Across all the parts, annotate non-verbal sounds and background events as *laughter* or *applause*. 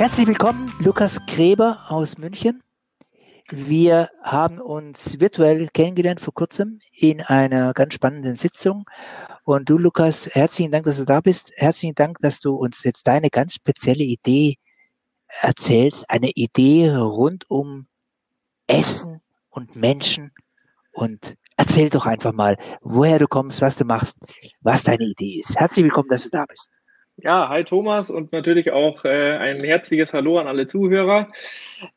Herzlich willkommen, Lukas Gräber aus München. Wir haben uns virtuell kennengelernt vor kurzem in einer ganz spannenden Sitzung. Und du, Lukas, herzlichen Dank, dass du da bist. Herzlichen Dank, dass du uns jetzt deine ganz spezielle Idee erzählst. Eine Idee rund um Essen und Menschen. Und erzähl doch einfach mal, woher du kommst, was du machst, was deine Idee ist. Herzlich willkommen, dass du da bist. Ja, hi Thomas und natürlich auch äh, ein herzliches Hallo an alle Zuhörer.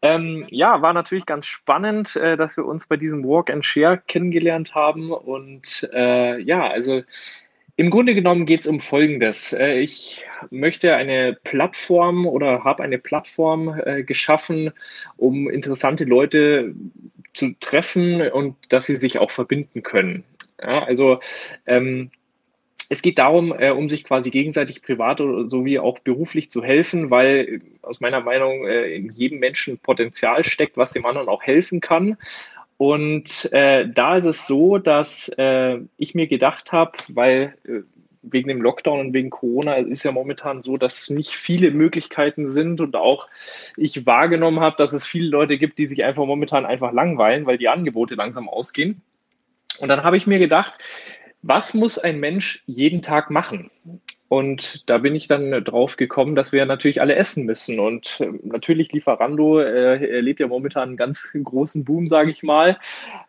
Ähm, ja, war natürlich ganz spannend, äh, dass wir uns bei diesem Walk and Share kennengelernt haben. Und äh, ja, also im Grunde genommen geht es um Folgendes. Äh, ich möchte eine Plattform oder habe eine Plattform äh, geschaffen, um interessante Leute zu treffen und dass sie sich auch verbinden können. Ja, also ähm, es geht darum, äh, um sich quasi gegenseitig privat sowie auch beruflich zu helfen, weil aus meiner Meinung äh, in jedem Menschen Potenzial steckt, was dem anderen auch helfen kann. Und äh, da ist es so, dass äh, ich mir gedacht habe, weil äh, wegen dem Lockdown und wegen Corona ist ja momentan so, dass nicht viele Möglichkeiten sind und auch ich wahrgenommen habe, dass es viele Leute gibt, die sich einfach momentan einfach langweilen, weil die Angebote langsam ausgehen. Und dann habe ich mir gedacht, was muss ein Mensch jeden Tag machen? Und da bin ich dann drauf gekommen, dass wir natürlich alle essen müssen. Und äh, natürlich Lieferando äh, erlebt ja momentan einen ganz *laughs* großen Boom, sage ich mal.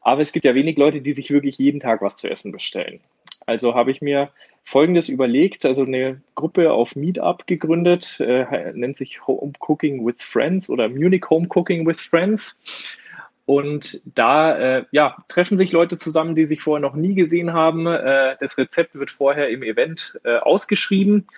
Aber es gibt ja wenig Leute, die sich wirklich jeden Tag was zu essen bestellen. Also habe ich mir Folgendes überlegt, also eine Gruppe auf Meetup gegründet, äh, nennt sich Home Cooking with Friends oder Munich Home Cooking with Friends. Und da äh, ja, treffen sich Leute zusammen, die sich vorher noch nie gesehen haben. Äh, das Rezept wird vorher im Event äh, ausgeschrieben.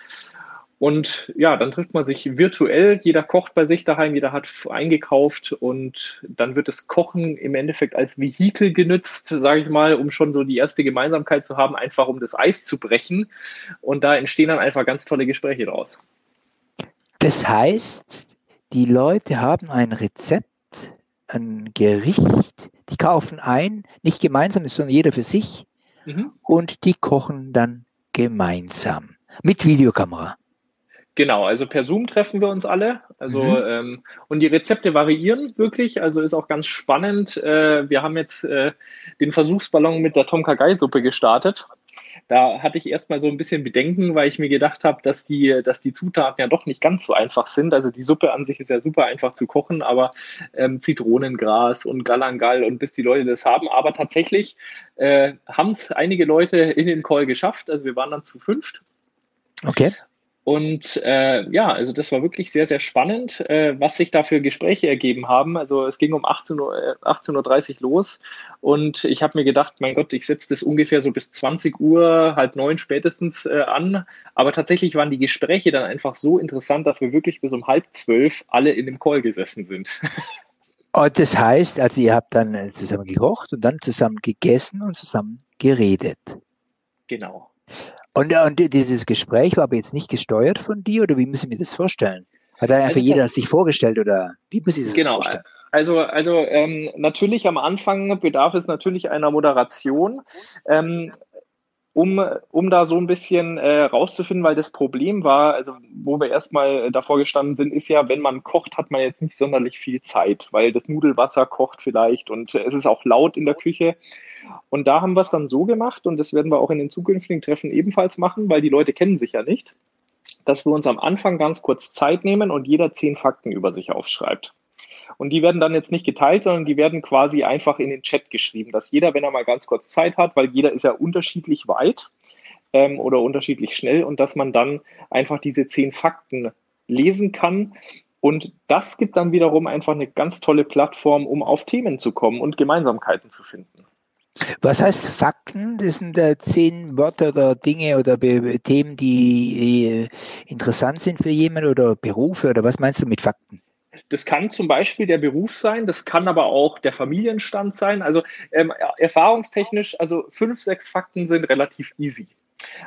Und ja, dann trifft man sich virtuell. Jeder kocht bei sich daheim, jeder hat eingekauft und dann wird das Kochen im Endeffekt als Vehikel genützt, sage ich mal, um schon so die erste Gemeinsamkeit zu haben, einfach um das Eis zu brechen. Und da entstehen dann einfach ganz tolle Gespräche draus. Das heißt, die Leute haben ein Rezept ein Gericht, die kaufen ein, nicht gemeinsam, sondern jeder für sich mhm. und die kochen dann gemeinsam mit Videokamera. Genau, also per Zoom treffen wir uns alle. Also mhm. ähm, und die Rezepte variieren wirklich. Also ist auch ganz spannend. Äh, wir haben jetzt äh, den Versuchsballon mit der Tom Kagai Suppe gestartet. Da hatte ich erstmal so ein bisschen Bedenken, weil ich mir gedacht habe, dass die, dass die Zutaten ja doch nicht ganz so einfach sind. Also die Suppe an sich ist ja super einfach zu kochen, aber ähm, Zitronengras und Galangal und bis die Leute das haben. Aber tatsächlich äh, haben es einige Leute in den Call geschafft. Also wir waren dann zu fünft. Okay. Und äh, ja, also das war wirklich sehr, sehr spannend, äh, was sich da für Gespräche ergeben haben. Also es ging um 18.30 Uhr, 18 Uhr los und ich habe mir gedacht, mein Gott, ich setze das ungefähr so bis 20 Uhr, halb neun spätestens äh, an. Aber tatsächlich waren die Gespräche dann einfach so interessant, dass wir wirklich bis um halb zwölf alle in dem Call gesessen sind. Und *laughs* das heißt, also ihr habt dann äh, zusammen gekocht und dann zusammen gegessen und zusammen geredet. Genau. Und, und dieses Gespräch war aber jetzt nicht gesteuert von dir oder wie muss ich mir das vorstellen? Hat da einfach also, jeder sich vorgestellt oder wie muss ich das genau, vorstellen? Also, also ähm, natürlich am Anfang bedarf es natürlich einer Moderation. Ähm, um, um da so ein bisschen äh, rauszufinden, weil das Problem war, also wo wir erstmal davor gestanden sind, ist ja, wenn man kocht, hat man jetzt nicht sonderlich viel Zeit, weil das Nudelwasser kocht vielleicht und es ist auch laut in der Küche. Und da haben wir es dann so gemacht und das werden wir auch in den zukünftigen Treffen ebenfalls machen, weil die Leute kennen sich ja nicht, dass wir uns am Anfang ganz kurz Zeit nehmen und jeder zehn Fakten über sich aufschreibt. Und die werden dann jetzt nicht geteilt, sondern die werden quasi einfach in den Chat geschrieben, dass jeder, wenn er mal ganz kurz Zeit hat, weil jeder ist ja unterschiedlich weit ähm, oder unterschiedlich schnell und dass man dann einfach diese zehn Fakten lesen kann. Und das gibt dann wiederum einfach eine ganz tolle Plattform, um auf Themen zu kommen und Gemeinsamkeiten zu finden. Was heißt Fakten? Das sind äh, zehn Wörter oder Dinge oder Be Themen, die äh, interessant sind für jemanden oder Berufe oder was meinst du mit Fakten? Das kann zum Beispiel der Beruf sein, das kann aber auch der Familienstand sein. Also ähm, erfahrungstechnisch, also fünf, sechs Fakten sind relativ easy.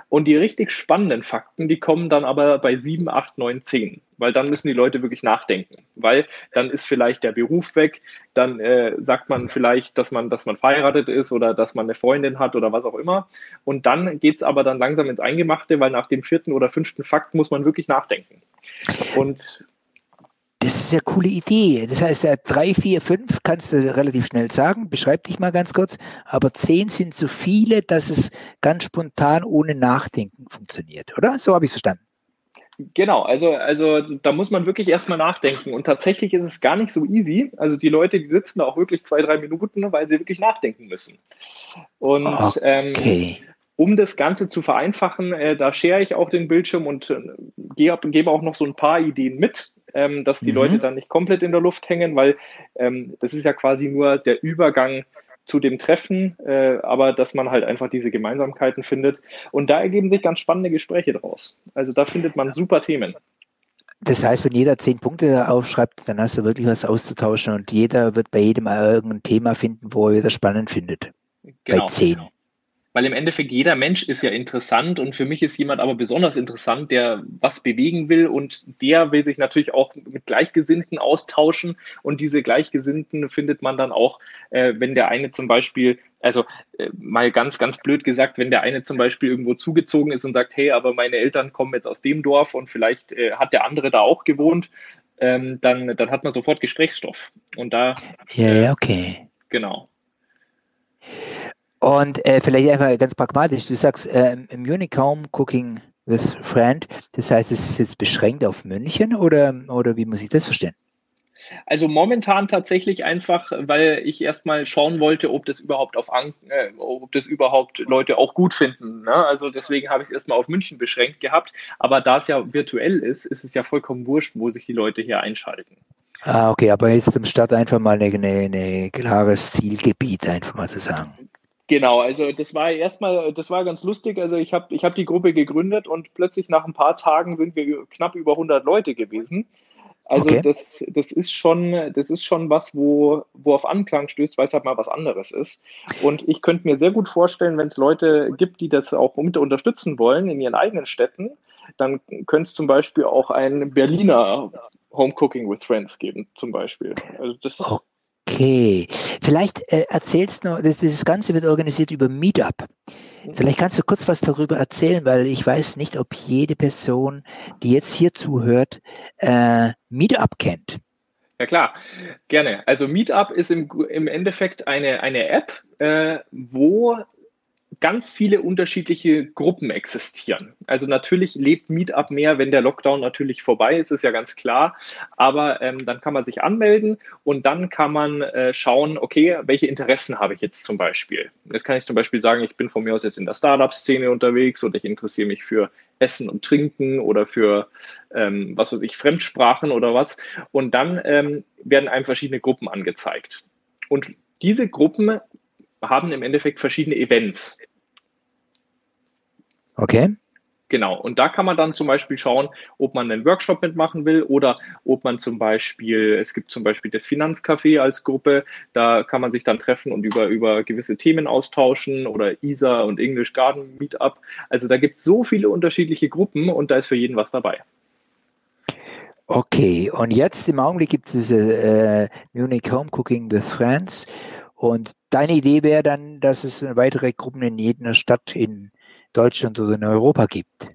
Und die richtig spannenden Fakten, die kommen dann aber bei 7, 8, 9, 10, weil dann müssen die Leute wirklich nachdenken, weil dann ist vielleicht der Beruf weg, dann äh, sagt man vielleicht, dass man, dass man verheiratet ist oder dass man eine Freundin hat oder was auch immer. Und dann geht es aber dann langsam ins Eingemachte, weil nach dem vierten oder fünften Fakt muss man wirklich nachdenken. Und Das ist eine coole Idee. Das heißt, drei, vier, fünf kannst du relativ schnell sagen. Beschreib dich mal ganz kurz. Aber zehn sind zu viele, dass es ganz spontan ohne Nachdenken funktioniert, oder? So habe ich es verstanden. Genau, also, also da muss man wirklich erstmal nachdenken. Und tatsächlich ist es gar nicht so easy. Also die Leute, die sitzen da auch wirklich zwei, drei Minuten, weil sie wirklich nachdenken müssen. Und ähm, okay. ähm, um das Ganze zu vereinfachen, äh, da share ich auch den Bildschirm und äh, gebe, gebe auch noch so ein paar Ideen mit, ähm, dass die mhm. Leute dann nicht komplett in der Luft hängen, weil ähm, das ist ja quasi nur der Übergang zu dem Treffen, äh, aber dass man halt einfach diese Gemeinsamkeiten findet. Und da ergeben sich ganz spannende Gespräche draus. Also da findet man super Themen. Das heißt, wenn jeder zehn Punkte aufschreibt, dann hast du wirklich was auszutauschen und jeder wird bei jedem irgendein Thema finden, wo er wieder spannend findet. Genau. Bei zehn. Weil im Endeffekt jeder Mensch ist ja interessant und für mich ist jemand aber besonders interessant, der was bewegen will und der will sich natürlich auch mit Gleichgesinnten austauschen und diese Gleichgesinnten findet man dann auch, äh, wenn der eine zum Beispiel, also äh, mal ganz, ganz blöd gesagt, wenn der eine zum Beispiel irgendwo zugezogen ist und sagt, hey, aber meine Eltern kommen jetzt aus dem Dorf und vielleicht äh, hat der andere da auch gewohnt, ähm, dann, dann hat man sofort Gesprächsstoff. Und da. Ja, yeah, okay. Genau. Und äh, vielleicht einfach ganz pragmatisch, du sagst äh, Unicom Cooking with Friend, das heißt, es ist jetzt beschränkt auf München oder, oder wie muss ich das verstehen? Also momentan tatsächlich einfach, weil ich erstmal schauen wollte, ob das überhaupt auf äh, ob das überhaupt Leute auch gut finden. Ne? Also deswegen habe ich es erstmal auf München beschränkt gehabt. Aber da es ja virtuell ist, ist es ja vollkommen wurscht, wo sich die Leute hier einschalten. Ah, okay, aber jetzt zum Start einfach mal ein eine, klares Zielgebiet einfach mal zu sagen. Genau, also das war erstmal, das war ganz lustig. Also ich habe ich hab die Gruppe gegründet und plötzlich nach ein paar Tagen sind wir knapp über 100 Leute gewesen. Also okay. das, das ist schon, das ist schon was, wo, wo auf Anklang stößt, weil es halt mal was anderes ist. Und ich könnte mir sehr gut vorstellen, wenn es Leute gibt, die das auch mit unterstützen wollen in ihren eigenen Städten, dann könnte es zum Beispiel auch ein Berliner Home Cooking with Friends geben, zum Beispiel. Also das, Okay, vielleicht äh, erzählst du, das, das Ganze wird organisiert über Meetup. Mhm. Vielleicht kannst du kurz was darüber erzählen, weil ich weiß nicht, ob jede Person, die jetzt hier zuhört, äh, Meetup kennt. Ja klar, gerne. Also Meetup ist im, im Endeffekt eine, eine App, äh, wo ganz viele unterschiedliche Gruppen existieren. Also natürlich lebt Meetup mehr, wenn der Lockdown natürlich vorbei ist, ist ja ganz klar. Aber ähm, dann kann man sich anmelden und dann kann man äh, schauen, okay, welche Interessen habe ich jetzt zum Beispiel. Jetzt kann ich zum Beispiel sagen, ich bin von mir aus jetzt in der Startup-Szene unterwegs und ich interessiere mich für Essen und Trinken oder für, ähm, was weiß ich, Fremdsprachen oder was. Und dann ähm, werden einem verschiedene Gruppen angezeigt. Und diese Gruppen haben im Endeffekt verschiedene Events. Okay. Genau, und da kann man dann zum Beispiel schauen, ob man einen Workshop mitmachen will oder ob man zum Beispiel, es gibt zum Beispiel das Finanzcafé als Gruppe, da kann man sich dann treffen und über, über gewisse Themen austauschen oder ISA und English Garden Meetup. Also da gibt es so viele unterschiedliche Gruppen und da ist für jeden was dabei. Okay, und jetzt im Augenblick gibt es diese äh, Munich Home Cooking with Friends und deine Idee wäre dann, dass es weitere Gruppen in jeder Stadt in Deutschland oder in Europa gibt.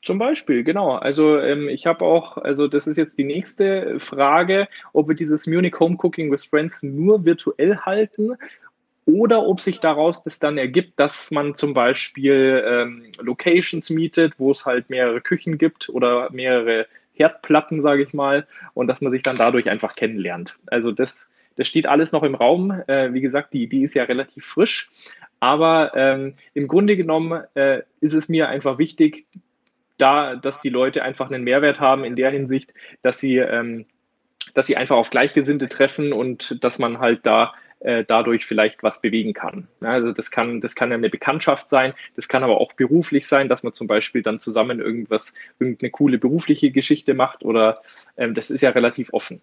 Zum Beispiel, genau. Also ähm, ich habe auch, also das ist jetzt die nächste Frage, ob wir dieses Munich Home Cooking with Friends nur virtuell halten oder ob sich daraus das dann ergibt, dass man zum Beispiel ähm, Locations mietet, wo es halt mehrere Küchen gibt oder mehrere Herdplatten, sage ich mal, und dass man sich dann dadurch einfach kennenlernt. Also das, das steht alles noch im Raum. Äh, wie gesagt, die Idee ist ja relativ frisch, aber ähm, im Grunde genommen äh, ist es mir einfach wichtig, da, dass die Leute einfach einen Mehrwert haben in der Hinsicht, dass sie, ähm, dass sie einfach auf Gleichgesinnte treffen und dass man halt da äh, dadurch vielleicht was bewegen kann. Ja, also das kann, das kann eine Bekanntschaft sein, das kann aber auch beruflich sein, dass man zum Beispiel dann zusammen irgendwas, irgendeine coole berufliche Geschichte macht oder ähm, das ist ja relativ offen.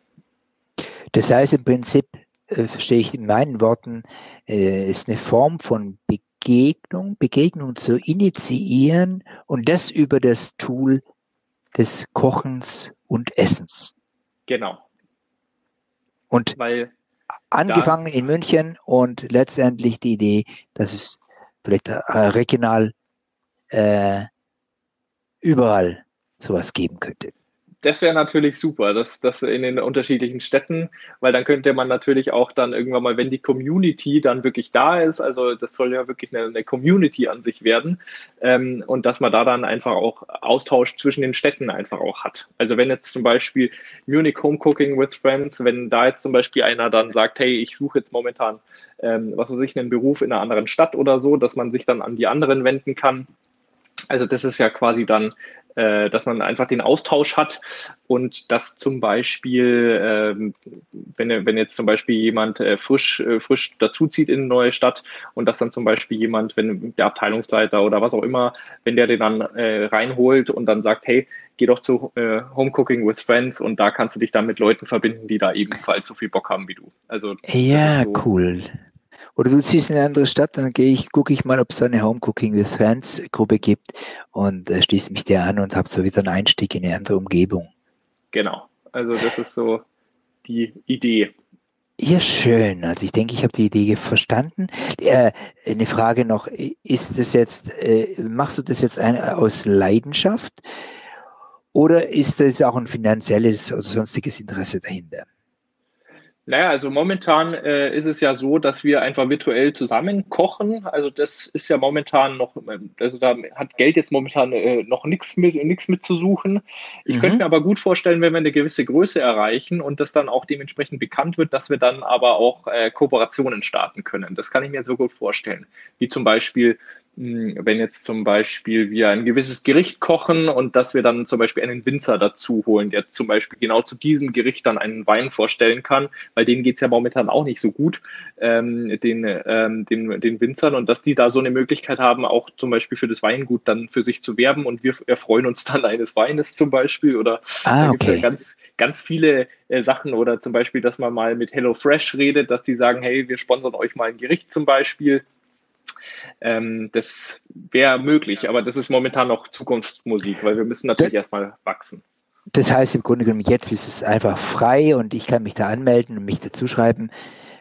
Das heißt im Prinzip, äh, verstehe ich in meinen Worten, äh, ist eine Form von Begegnung, Begegnung zu initiieren und das über das Tool des Kochens und Essens. Genau. Und Weil angefangen in München und letztendlich die Idee, dass es vielleicht äh, regional äh, überall sowas geben könnte. Das wäre natürlich super, das, das in den unterschiedlichen Städten, weil dann könnte man natürlich auch dann irgendwann mal, wenn die Community dann wirklich da ist, also das soll ja wirklich eine, eine Community an sich werden, ähm, und dass man da dann einfach auch Austausch zwischen den Städten einfach auch hat. Also wenn jetzt zum Beispiel Munich Home Cooking with Friends, wenn da jetzt zum Beispiel einer dann sagt, hey, ich suche jetzt momentan, ähm, was weiß ich, einen Beruf in einer anderen Stadt oder so, dass man sich dann an die anderen wenden kann. Also das ist ja quasi dann äh, dass man einfach den Austausch hat und dass zum Beispiel, ähm, wenn, wenn jetzt zum Beispiel jemand äh, frisch, äh, frisch dazuzieht in eine neue Stadt und dass dann zum Beispiel jemand, wenn der Abteilungsleiter oder was auch immer, wenn der den dann äh, reinholt und dann sagt, hey, geh doch zu äh, Home Cooking with Friends und da kannst du dich dann mit Leuten verbinden, die da ebenfalls so viel Bock haben wie du. Also ja, so, cool. Oder du ziehst in eine andere Stadt, dann gehe ich, gucke ich mal, ob es eine Home Cooking with Fans Gruppe gibt und äh, schließe mich der an und habe so wieder einen Einstieg in eine andere Umgebung. Genau. Also das ist so die Idee. Ja, schön. Also ich denke, ich habe die Idee verstanden. Äh, eine Frage noch, ist das jetzt, äh, machst du das jetzt ein, aus Leidenschaft oder ist das auch ein finanzielles oder sonstiges Interesse dahinter? Naja, also momentan äh, ist es ja so, dass wir einfach virtuell zusammen kochen. Also das ist ja momentan noch, also da hat Geld jetzt momentan äh, noch nichts mit nichts mit zu suchen. Ich mhm. könnte mir aber gut vorstellen, wenn wir eine gewisse Größe erreichen und das dann auch dementsprechend bekannt wird, dass wir dann aber auch äh, Kooperationen starten können. Das kann ich mir so gut vorstellen. Wie zum Beispiel wenn jetzt zum Beispiel wir ein gewisses Gericht kochen und dass wir dann zum Beispiel einen Winzer dazu holen, der zum Beispiel genau zu diesem Gericht dann einen Wein vorstellen kann, weil denen geht's ja momentan auch nicht so gut, ähm, den, ähm, den, den Winzern. Und dass die da so eine Möglichkeit haben, auch zum Beispiel für das Weingut dann für sich zu werben. Und wir erfreuen uns dann *laughs* eines Weines zum Beispiel. Oder ah, okay. ja ganz, ganz viele äh, Sachen. Oder zum Beispiel, dass man mal mit HelloFresh redet, dass die sagen, hey, wir sponsern euch mal ein Gericht zum Beispiel ähm, das wäre möglich, aber das ist momentan noch Zukunftsmusik, weil wir müssen natürlich erstmal wachsen. Das heißt im Grunde genommen, jetzt ist es einfach frei und ich kann mich da anmelden und mich dazuschreiben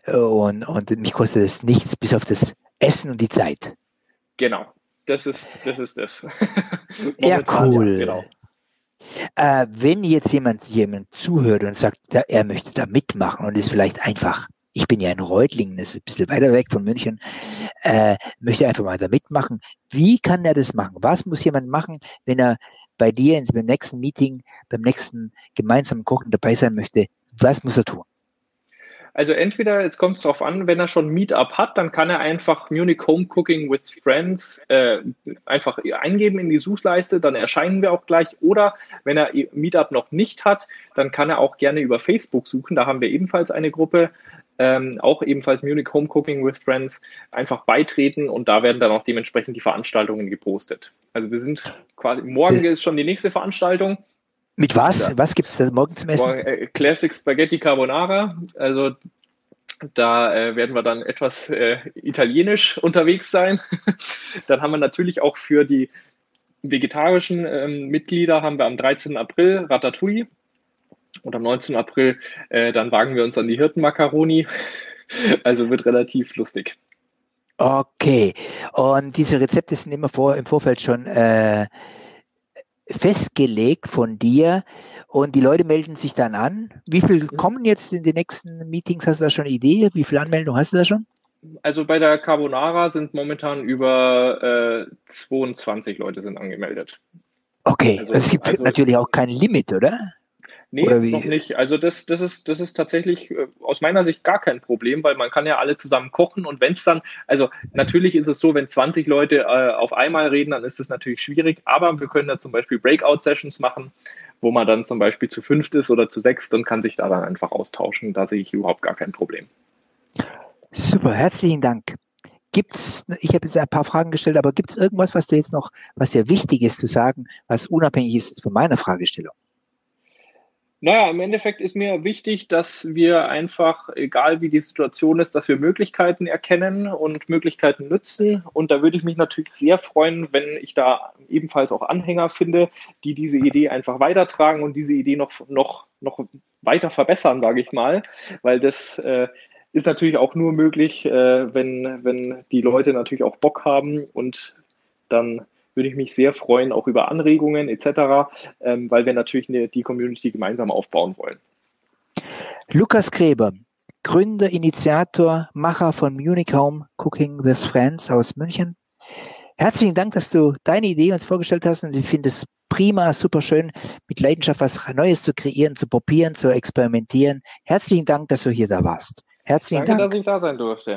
äh, und, und mich kostet es nichts bis auf das Essen und die Zeit. Genau, das ist das. Ist das. *laughs* ja, cool. Ja, genau. Äh, wenn jetzt jemand jemand zuhört und sagt, er möchte da mitmachen und ist vielleicht einfach ich bin ja in Reutlingen, das ist ein bisschen weiter weg von München, äh, möchte einfach mal da mitmachen. Wie kann er das machen? Was muss jemand machen, wenn er bei dir beim nächsten Meeting, beim nächsten gemeinsamen Kochen dabei sein möchte? Was muss er tun? Also entweder, jetzt kommt es darauf an, wenn er schon Meetup hat, dann kann er einfach Munich Home Cooking with Friends äh, einfach eingeben in die Suchleiste, dann erscheinen wir auch gleich. Oder wenn er Meetup noch nicht hat, dann kann er auch gerne über Facebook suchen. Da haben wir ebenfalls eine Gruppe ähm, auch ebenfalls Munich Home Cooking with Friends, einfach beitreten und da werden dann auch dementsprechend die Veranstaltungen gepostet. Also wir sind quasi, morgen ist schon die nächste Veranstaltung. Mit was? Ja. Was gibt es morgen zum Essen? Morgen, äh, Classic Spaghetti Carbonara. Also da äh, werden wir dann etwas äh, italienisch unterwegs sein. *laughs* dann haben wir natürlich auch für die vegetarischen ähm, Mitglieder haben wir am 13. April Ratatouille und am 19. April, äh, dann wagen wir uns an die Hirtenmakaroni. *laughs* Also wird relativ lustig. Okay. Und diese Rezepte sind immer vor, im Vorfeld schon äh, festgelegt von dir und die Leute melden sich dann an. Wie viel mhm. kommen jetzt in die nächsten Meetings? Hast du da schon eine Idee? Wie viele Anmeldungen hast du da schon? Also bei der Carbonara sind momentan über äh, 22 Leute sind angemeldet. Okay, also, es gibt also, natürlich auch kein Limit, oder? Nee, noch nicht. Also das, das, ist, das ist tatsächlich äh, aus meiner Sicht gar kein Problem, weil man kann ja alle zusammen kochen und wenn es dann, also natürlich ist es so, wenn 20 Leute äh, auf einmal reden, dann ist das natürlich schwierig, aber wir können da zum Beispiel Breakout-Sessions machen, wo man dann zum Beispiel zu fünft ist oder zu sechst und kann sich da dann einfach austauschen. Da sehe ich überhaupt gar kein Problem. Super, herzlichen Dank. Gibt's, ich habe jetzt ein paar Fragen gestellt, aber gibt es irgendwas, was du jetzt noch, was dir wichtig ist zu sagen, was unabhängig ist von meiner Fragestellung? Naja, im Endeffekt ist mir wichtig, dass wir einfach, egal wie die Situation ist, dass wir Möglichkeiten erkennen und Möglichkeiten nutzen. Und da würde ich mich natürlich sehr freuen, wenn ich da ebenfalls auch Anhänger finde, die diese Idee einfach weitertragen und diese Idee noch, noch, noch weiter verbessern, sage ich mal, weil das äh, ist natürlich auch nur möglich, äh, wenn, wenn die Leute natürlich auch Bock haben und dann würde ich mich sehr freuen, auch über Anregungen etc., ähm, weil wir natürlich eine, die Community gemeinsam aufbauen wollen. Lukas Gräber, Gründer, Initiator, Macher von Munich Home Cooking with Friends aus München. Herzlichen Dank, dass du deine Idee uns vorgestellt hast und ich finde es prima, super schön, mit Leidenschaft was Neues zu kreieren, zu probieren, zu experimentieren. Herzlichen Dank, dass du hier da warst. Herzlichen Danke, Dank. dass ich da sein durfte.